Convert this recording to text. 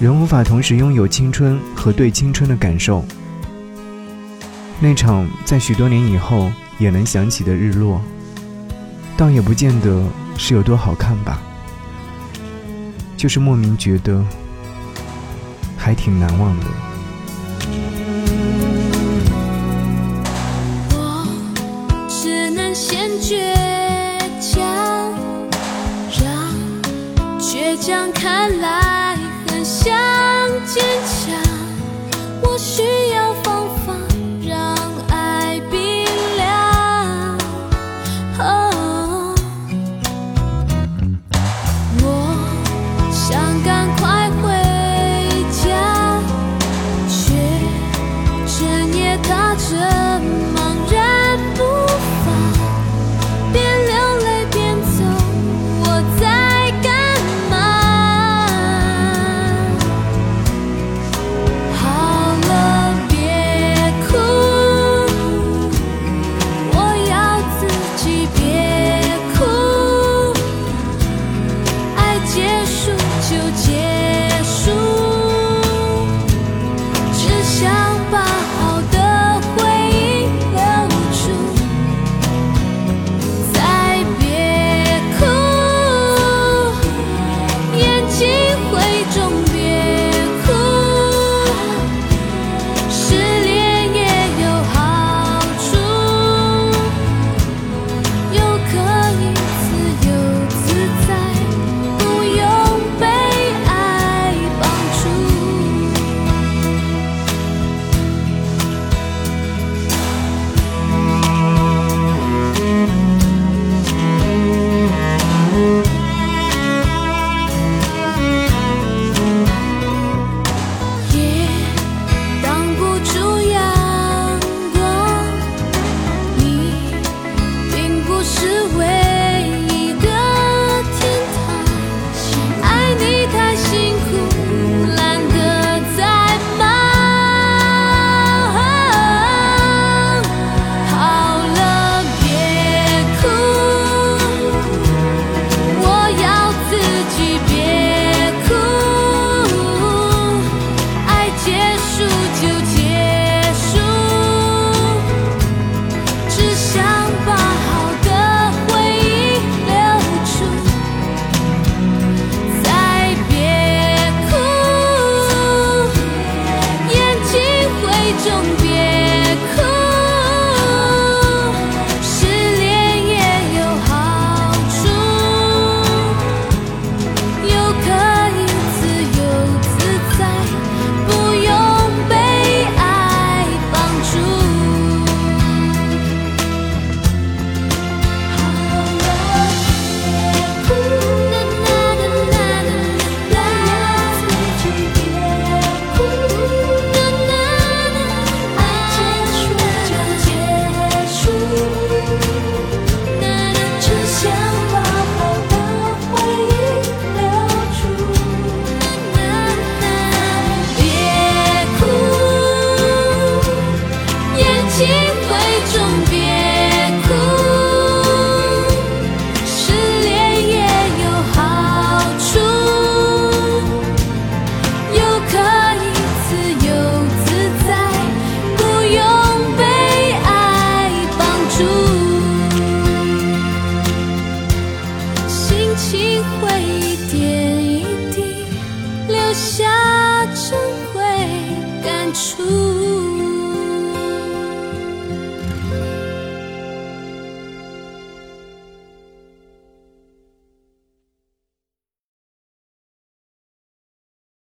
人无法同时拥有青春和对青春的感受。那场在许多年以后也能想起的日落，倒也不见得是有多好看吧，就是莫名觉得还挺难忘的。我只能先倔强，让倔强看来。Зачем